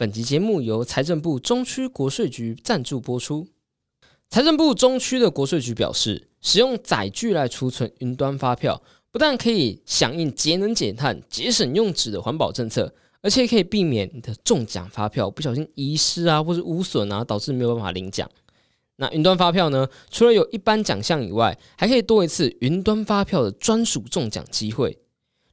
本集节目由财政部中区国税局赞助播出。财政部中区的国税局表示，使用载具来储存云端发票，不但可以响应节能减碳、节省用纸的环保政策，而且可以避免你的中奖发票不小心遗失啊，或是污损啊，导致没有办法领奖。那云端发票呢？除了有一般奖项以外，还可以多一次云端发票的专属中奖机会。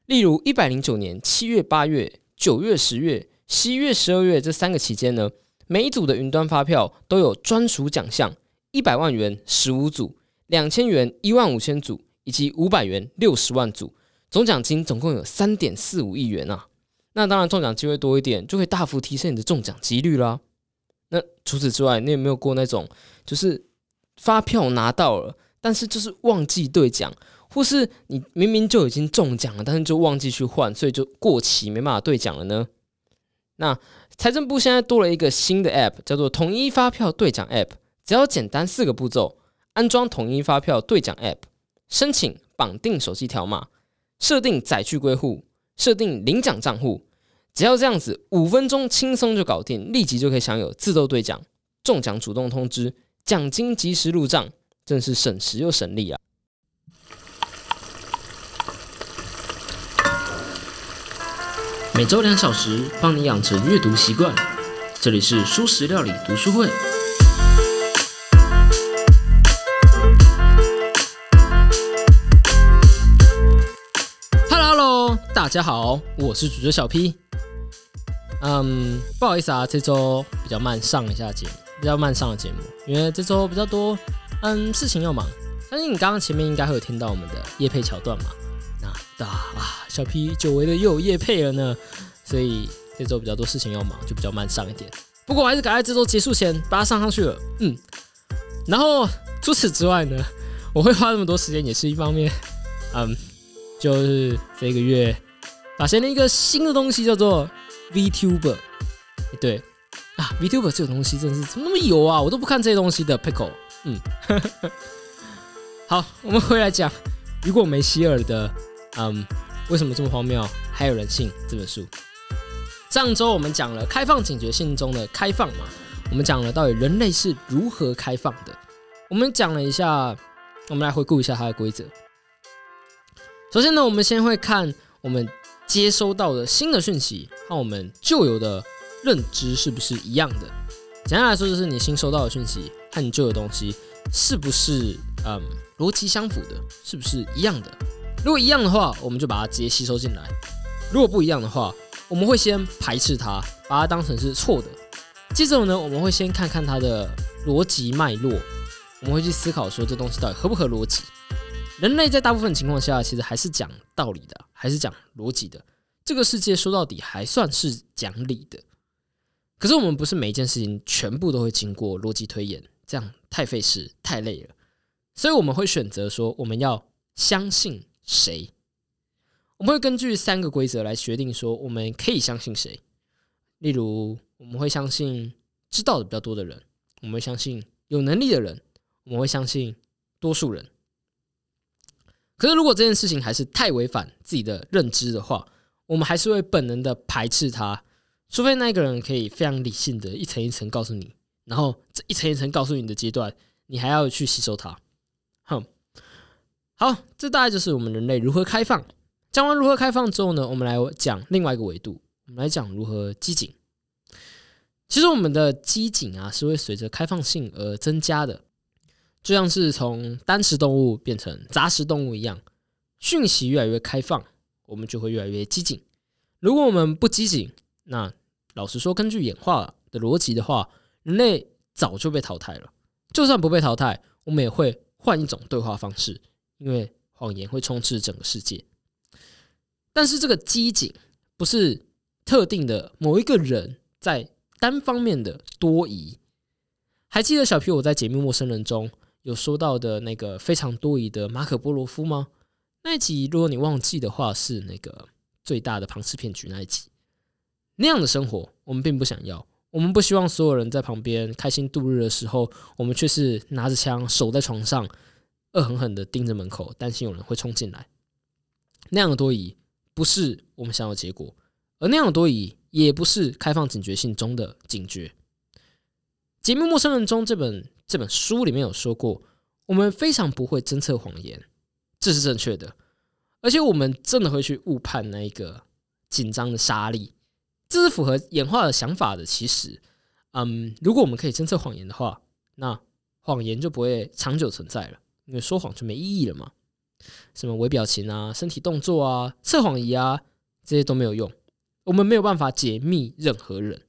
例如，一百零九年七月、八月、九月、十月、十一月、十二月这三个期间呢，每一组的云端发票都有专属奖项：一百万元十五组，两千元一万五千组，以及五百元六十万组。总奖金总共有三点四五亿元啊！那当然，中奖机会多一点，就会大幅提升你的中奖几率啦。那除此之外，你有没有过那种，就是发票拿到了，但是就是忘记兑奖？或是你明明就已经中奖了，但是就忘记去换，所以就过期没办法兑奖了呢？那财政部现在多了一个新的 App，叫做统一发票兑奖 App。只要简单四个步骤：安装统一发票兑奖 App，申请绑定手机条码，设定载具归户，设定领奖账户。只要这样子，五分钟轻松就搞定，立即就可以享有自动兑奖、中奖主动通知、奖金及时入账，真是省时又省力啊！每周两小时，帮你养成阅读习惯。这里是舒食料理读书会。Hello，大家好，我是主角小 P。嗯，不好意思啊，这周比较慢上一下节目，比较慢上的节目，因为这周比较多，嗯，事情要忙。相信你刚刚前面应该会有听到我们的夜配桥段嘛？那啊，小 P 久违的又有夜配了呢，所以这周比较多事情要忙，就比较慢上一点。不过我还是赶在这周结束前把它上上去了。嗯，然后除此之外呢，我会花那么多时间也是一方面。嗯，就是这个月发现了一个新的东西，叫做 VTuber。对啊，VTuber 这个东西真是怎么那么油啊？我都不看这些东西的 Pickle。嗯，好，我们回来讲雨果梅希尔的。嗯，为什么这么荒谬？还有人信这本书？上周我们讲了开放警觉性中的开放嘛，我们讲了到底人类是如何开放的。我们讲了一下，我们来回顾一下它的规则。首先呢，我们先会看我们接收到的新的讯息和我们旧有的认知是不是一样的。简单来说，就是你新收到的讯息和你旧的东西是不是嗯逻辑相符的，是不是一样的？如果一样的话，我们就把它直接吸收进来；如果不一样的话，我们会先排斥它，把它当成是错的。接着呢，我们会先看看它的逻辑脉络，我们会去思考说这东西到底合不合逻辑。人类在大部分情况下，其实还是讲道理的，还是讲逻辑的。这个世界说到底还算是讲理的。可是我们不是每一件事情全部都会经过逻辑推演，这样太费事、太累了。所以我们会选择说，我们要相信。谁？我们会根据三个规则来决定，说我们可以相信谁。例如，我们会相信知道的比较多的人，我们会相信有能力的人，我们会相信多数人。可是，如果这件事情还是太违反自己的认知的话，我们还是会本能的排斥他，除非那个人可以非常理性的一层一层告诉你，然后这一层一层告诉你的阶段，你还要去吸收它。哼。好，这大概就是我们人类如何开放。讲完如何开放之后呢，我们来讲另外一个维度，我们来讲如何机警。其实我们的机警啊，是会随着开放性而增加的，就像是从单食动物变成杂食动物一样，讯息越来越开放，我们就会越来越机警。如果我们不机警，那老实说，根据演化的逻辑的话，人类早就被淘汰了。就算不被淘汰，我们也会换一种对话方式。因为谎言会充斥整个世界，但是这个机警不是特定的某一个人在单方面的多疑。还记得小皮我在《解密陌生人》中有说到的那个非常多疑的马可波罗夫吗？那一集如果你忘记的话，是那个最大的庞氏骗局那一集。那样的生活我们并不想要，我们不希望所有人在旁边开心度日的时候，我们却是拿着枪守在床上。恶狠狠的盯着门口，担心有人会冲进来。那样的多疑不是我们想要的结果，而那样的多疑也。也不是开放警觉性中的警觉。节目《陌生人》中这本这本书里面有说过，我们非常不会侦测谎言，这是正确的。而且我们真的会去误判那一个紧张的沙粒，这是符合演化的想法的。其实，嗯，如果我们可以侦测谎言的话，那谎言就不会长久存在了，因为说谎就没意义了嘛。什么微表情啊、身体动作啊、测谎仪啊，这些都没有用，我们没有办法解密任何人。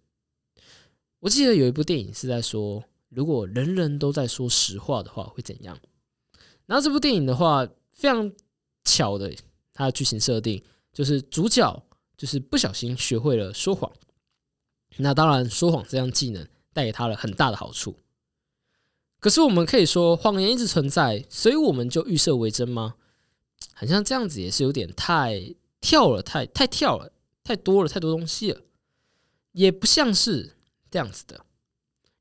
我记得有一部电影是在说，如果人人都在说实话的话，会怎样？然后这部电影的话，非常巧的，它的剧情设定就是主角就是不小心学会了说谎。那当然，说谎这项技能带给他了很大的好处。可是我们可以说，谎言一直存在，所以我们就预设为真吗？好像这样子也是有点太跳了，太太跳了，太多了，太多东西了，也不像是。这样子的，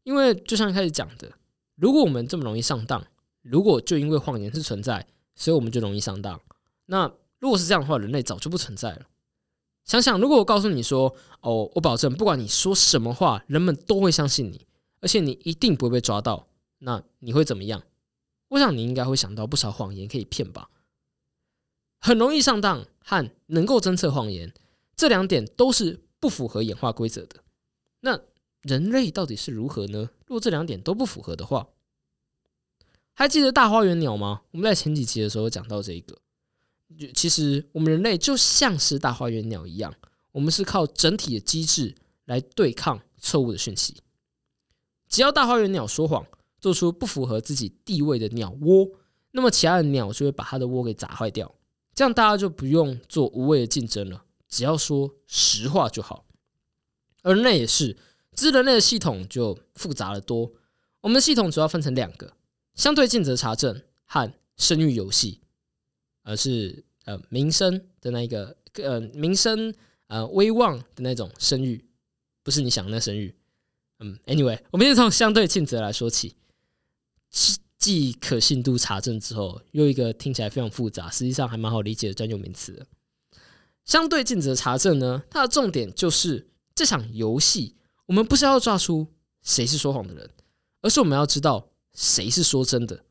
因为就像一开始讲的，如果我们这么容易上当，如果就因为谎言是存在，所以我们就容易上当，那如果是这样的话，人类早就不存在了。想想，如果我告诉你说，哦，我保证不管你说什么话，人们都会相信你，而且你一定不会被抓到，那你会怎么样？我想你应该会想到不少谎言可以骗吧。很容易上当和能够侦测谎言这两点都是不符合演化规则的。那人类到底是如何呢？如果这两点都不符合的话，还记得大花园鸟吗？我们在前几集的时候讲到这个，其实我们人类就像是大花园鸟一样，我们是靠整体的机制来对抗错误的讯息。只要大花园鸟说谎，做出不符合自己地位的鸟窝，那么其他的鸟就会把它的窝给砸坏掉，这样大家就不用做无谓的竞争了，只要说实话就好。而人类也是。智人类的系统就复杂的多。我们的系统主要分成两个：相对尽责查证和声誉游戏，而是呃名声的那一个呃名声呃威望的那种声誉，不是你想的那声誉。嗯，anyway，我们先从相对尽责来说起。既可信度查证之后，又一个听起来非常复杂，实际上还蛮好理解的专有名词。相对尽责查证呢，它的重点就是这场游戏。我们不是要抓出谁是说谎的人，而是我们要知道谁是说真的。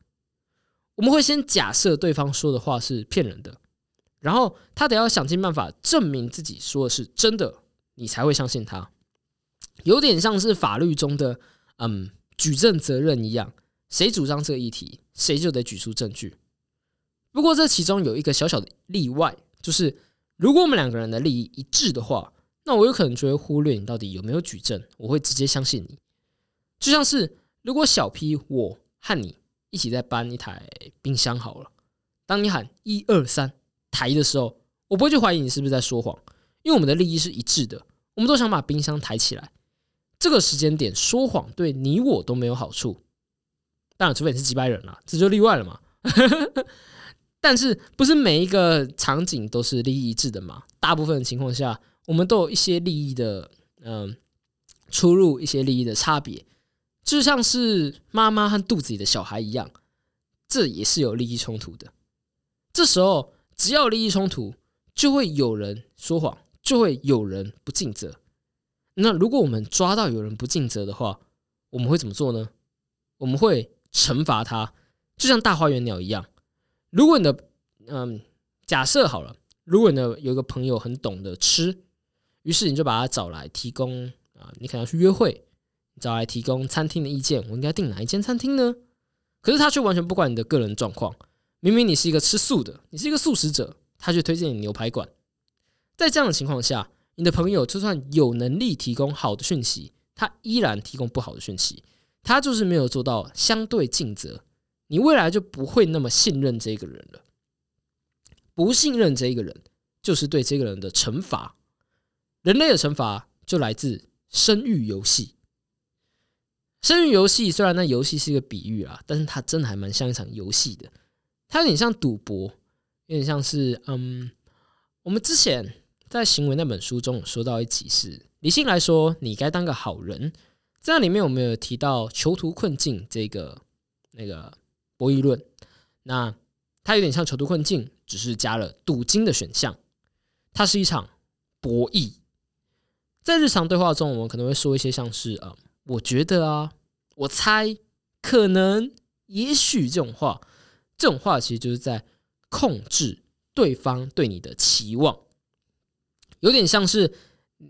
我们会先假设对方说的话是骗人的，然后他得要想尽办法证明自己说的是真的，你才会相信他。有点像是法律中的嗯举证责任一样，谁主张这个议题，谁就得举出证据。不过这其中有一个小小的例外，就是如果我们两个人的利益一致的话。那我有可能就会忽略你到底有没有举证，我会直接相信你。就像是如果小 P 我和你一起在搬一台冰箱好了，当你喊一二三抬的时候，我不会去怀疑你是不是在说谎，因为我们的利益是一致的，我们都想把冰箱抬起来。这个时间点说谎对你我都没有好处，当然除非你是几百人了，这就例外了嘛。但是不是每一个场景都是利益一致的嘛？大部分情况下。我们都有一些利益的，嗯，出入一些利益的差别，就像是妈妈和肚子里的小孩一样，这也是有利益冲突的。这时候，只要利益冲突，就会有人说谎，就会有人不尽责。那如果我们抓到有人不尽责的话，我们会怎么做呢？我们会惩罚他，就像大花园鸟一样。如果你的，嗯，假设好了，如果你呢有一个朋友很懂得吃。于是你就把他找来提供啊，你可能要去约会，找来提供餐厅的意见，我应该订哪一间餐厅呢？可是他却完全不管你的个人状况，明明你是一个吃素的，你是一个素食者，他却推荐你牛排馆。在这样的情况下，你的朋友就算有能力提供好的讯息，他依然提供不好的讯息，他就是没有做到相对尽责，你未来就不会那么信任这个人了。不信任这个人，就是对这个人的惩罚。人类的惩罚就来自生育游戏。生育游戏虽然那游戏是一个比喻啊，但是它真的还蛮像一场游戏的。它有点像赌博，有点像是嗯，我们之前在行为那本书中有说到一起是理性来说，你该当个好人。在里面我们有提到囚徒困境这个那个博弈论。那它有点像囚徒困境，只是加了赌金的选项。它是一场博弈。在日常对话中，我们可能会说一些像是啊，我觉得啊，我猜，可能，也许这种话，这种话其实就是在控制对方对你的期望，有点像是，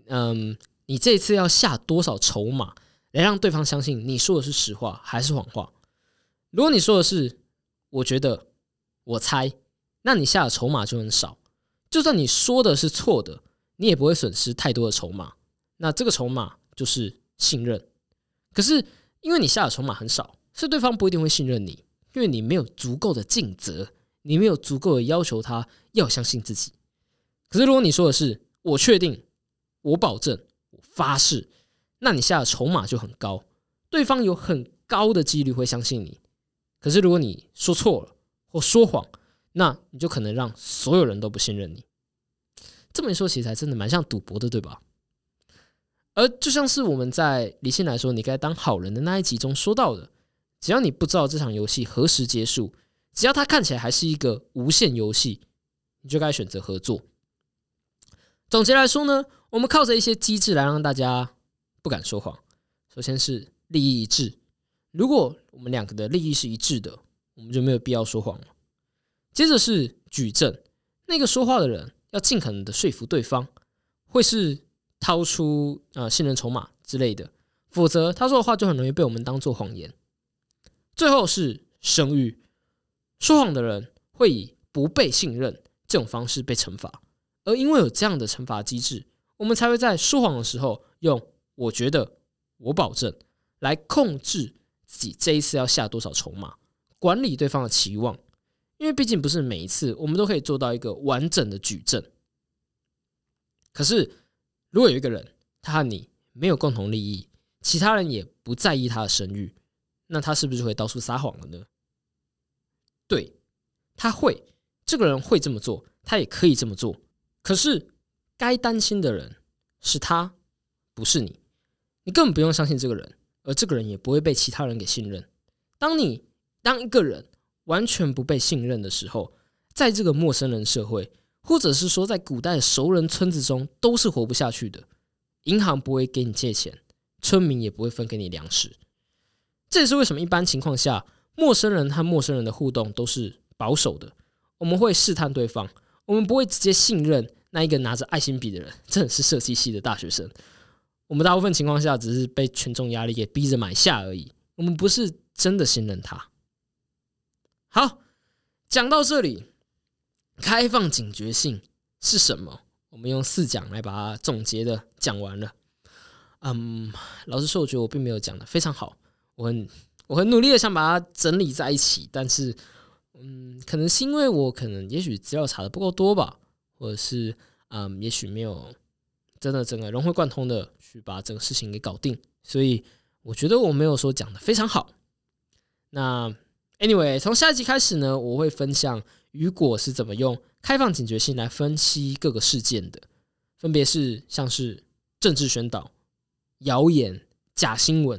嗯，你这次要下多少筹码来让对方相信你说的是实话还是谎话？如果你说的是我觉得，我猜，那你下的筹码就很少，就算你说的是错的，你也不会损失太多的筹码。那这个筹码就是信任，可是因为你下的筹码很少，所以对方不一定会信任你，因为你没有足够的尽责，你没有足够的要求他要相信自己。可是如果你说的是“我确定，我保证，我发誓”，那你下的筹码就很高，对方有很高的几率会相信你。可是如果你说错了或说谎，那你就可能让所有人都不信任你。这么一说，其实还真的蛮像赌博的，对吧？而就像是我们在理性来说，你该当好人的那一集中说到的，只要你不知道这场游戏何时结束，只要它看起来还是一个无限游戏，你就该选择合作。总结来说呢，我们靠着一些机制来让大家不敢说谎。首先是利益一致，如果我们两个的利益是一致的，我们就没有必要说谎了。接着是举证，那个说话的人要尽可能的说服对方，会是。掏出啊信任筹码之类的，否则他说的话就很容易被我们当做谎言。最后是声誉，说谎的人会以不被信任这种方式被惩罚，而因为有这样的惩罚机制，我们才会在说谎的时候用“我觉得”“我保证”来控制自己这一次要下多少筹码，管理对方的期望。因为毕竟不是每一次我们都可以做到一个完整的举证，可是。如果有一个人，他和你没有共同利益，其他人也不在意他的声誉，那他是不是会到处撒谎了呢？对，他会，这个人会这么做，他也可以这么做。可是，该担心的人是他，不是你。你根本不用相信这个人，而这个人也不会被其他人给信任。当你当一个人完全不被信任的时候，在这个陌生人社会。或者是说，在古代的熟人村子中都是活不下去的。银行不会给你借钱，村民也不会分给你粮食。这也是为什么一般情况下，陌生人和陌生人的互动都是保守的。我们会试探对方，我们不会直接信任那一个拿着爱心笔的人。这是设计系的大学生。我们大部分情况下只是被群众压力给逼着买下而已。我们不是真的信任他。好，讲到这里。开放警觉性是什么？我们用四讲来把它总结的讲完了。嗯，老实说，我觉得我并没有讲的非常好。我很我很努力的想把它整理在一起，但是，嗯，可能是因为我可能也许资料查的不够多吧，或者是嗯，也许没有真的整个融会贯通的去把整个事情给搞定，所以我觉得我没有说讲的非常好。那 anyway，从下一集开始呢，我会分享。雨果是怎么用开放警觉性来分析各个事件的？分别是像是政治宣导、谣言、假新闻，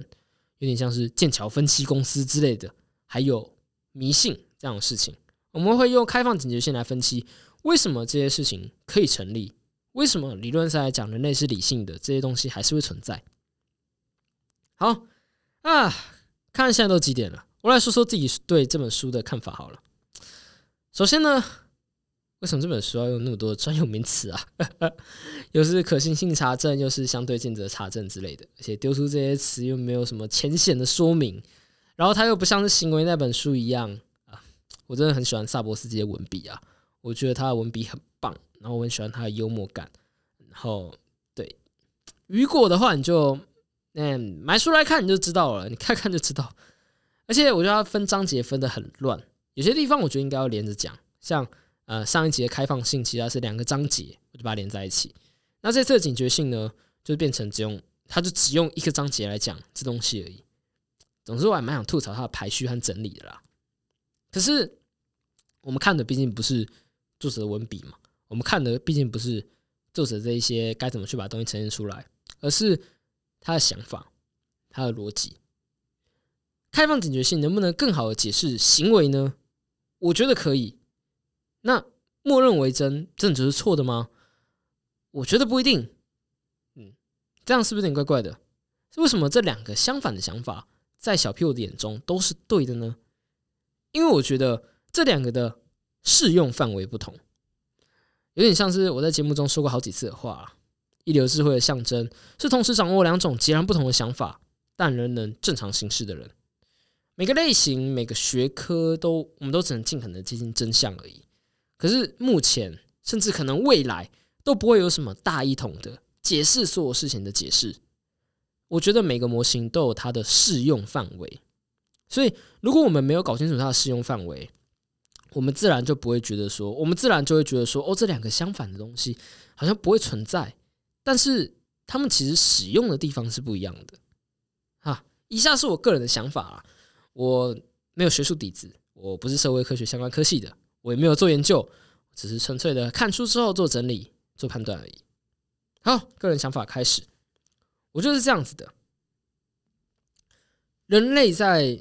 有点像是剑桥分析公司之类的，还有迷信这样的事情。我们会用开放警觉性来分析为什么这些事情可以成立，为什么理论上来讲人类是理性的，这些东西还是会存在。好啊，看现在都几点了，我来说说自己对这本书的看法好了。首先呢，为什么这本书要用那么多专有名词啊？又是可信性查证，又是相对尽责查证之类的，而且丢出这些词又没有什么浅显的说明，然后他又不像是行为那本书一样啊！我真的很喜欢萨博斯基的文笔啊，我觉得他的文笔很，然后我很喜欢他的幽默感。然后对雨果的话，你就嗯买书来看你就知道了，你看看就知道。而且我觉得他分章节分的很乱。有些地方我觉得应该要连着讲，像呃上一集的开放性，其实是两个章节，我就把它连在一起。那这次的警觉性呢，就变成只用，它就只用一个章节来讲这东西而已。总之，我还蛮想吐槽它的排序和整理的啦。可是我们看的毕竟不是作者的文笔嘛，我们看的毕竟不是作者这一些该怎么去把东西呈现出来，而是他的想法、他的逻辑。开放警觉性能不能更好的解释行为呢？我觉得可以。那默认为真，真的就是错的吗？我觉得不一定。嗯，这样是不是有点怪怪的？为什么这两个相反的想法在小 P 我的眼中都是对的呢？因为我觉得这两个的适用范围不同，有点像是我在节目中说过好几次的话：一流智慧的象征是同时掌握两种截然不同的想法，但仍能正常行事的人。每个类型、每个学科都，我们都只能尽可能接近真相而已。可是目前，甚至可能未来，都不会有什么大一统的解释所有事情的解释。我觉得每个模型都有它的适用范围，所以如果我们没有搞清楚它的适用范围，我们自然就不会觉得说，我们自然就会觉得说，哦，这两个相反的东西好像不会存在，但是他们其实使用的地方是不一样的。哈，以下是我个人的想法啊。我没有学术底子，我不是社会科学相关科系的，我也没有做研究，只是纯粹的看书之后做整理、做判断而已。好，个人想法开始，我就是这样子的。人类在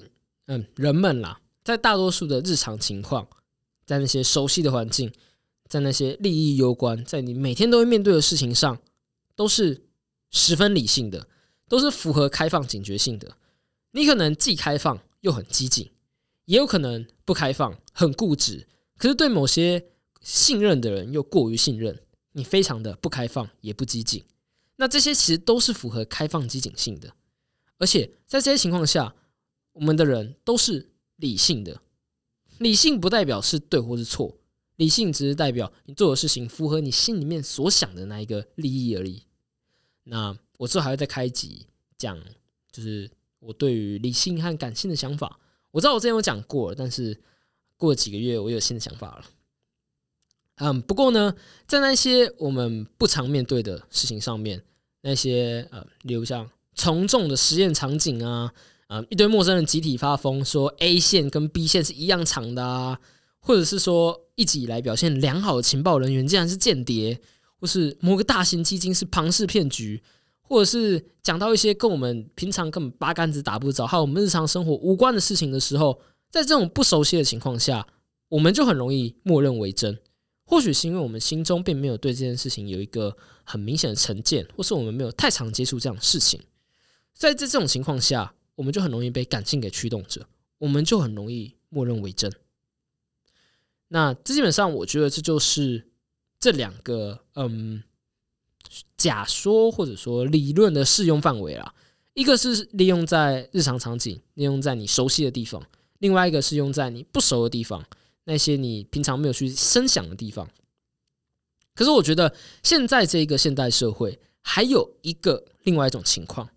嗯，人们啦，在大多数的日常情况，在那些熟悉的环境，在那些利益攸关，在你每天都会面对的事情上，都是十分理性的，都是符合开放警觉性的。你可能既开放。又很激进，也有可能不开放，很固执。可是对某些信任的人又过于信任，你非常的不开放，也不激进。那这些其实都是符合开放激进性的，而且在这些情况下，我们的人都是理性的。理性不代表是对或是错，理性只是代表你做的事情符合你心里面所想的那一个利益而已。那我之后还会再开一集讲，就是。我对于理性和感性的想法，我知道我之前有讲过，但是过了几个月，我有新的想法了。嗯，不过呢，在那些我们不常面对的事情上面，那些呃，例如像从众的实验场景啊，啊，一堆陌生人集体发疯说 A 线跟 B 线是一样长的啊，或者是说一直以来表现良好的情报人员竟然是间谍，或是某个大型基金是庞氏骗局。或者是讲到一些跟我们平常根本八竿子打不着，还有我们日常生活无关的事情的时候，在这种不熟悉的情况下，我们就很容易默认为真。或许是因为我们心中并没有对这件事情有一个很明显的成见，或是我们没有太常接触这样的事情。在这这种情况下，我们就很容易被感性给驱动着，我们就很容易默认为真。那这基本上，我觉得这就是这两个嗯。假说或者说理论的适用范围啦，一个是利用在日常场景，利用在你熟悉的地方；另外一个是用在你不熟的地方，那些你平常没有去深想的地方。可是我觉得现在这个现代社会还有一个另外一种情况，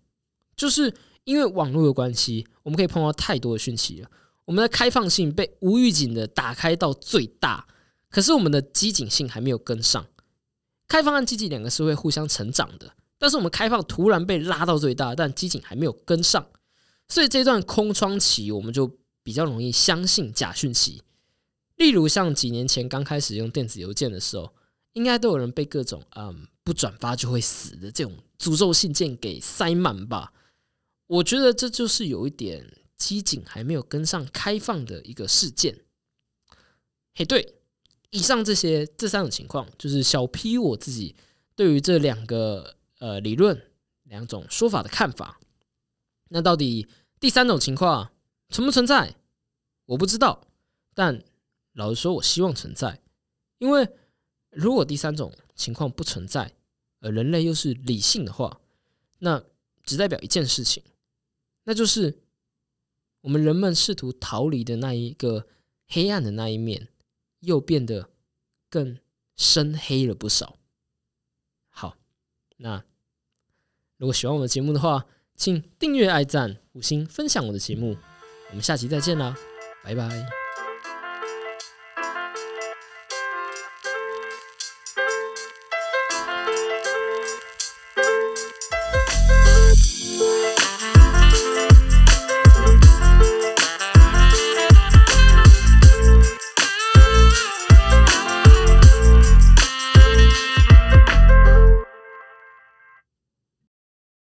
就是因为网络的关系，我们可以碰到太多的讯息了，我们的开放性被无预警的打开到最大，可是我们的机警性还没有跟上。开放和机警两个是会互相成长的，但是我们开放突然被拉到最大，但机警还没有跟上，所以这段空窗期我们就比较容易相信假讯息。例如像几年前刚开始用电子邮件的时候，应该都有人被各种嗯不转发就会死的这种诅咒信件给塞满吧？我觉得这就是有一点机警还没有跟上开放的一个事件。嘿，对。以上这些这三种情况，就是小 P 我自己对于这两个呃理论两种说法的看法。那到底第三种情况存不存在？我不知道。但老实说，我希望存在，因为如果第三种情况不存在，而人类又是理性的话，那只代表一件事情，那就是我们人们试图逃离的那一个黑暗的那一面。又变得更深黑了不少。好，那如果喜欢我的节目的话，请订阅、爱赞、五星、分享我的节目。我们下期再见啦，拜拜。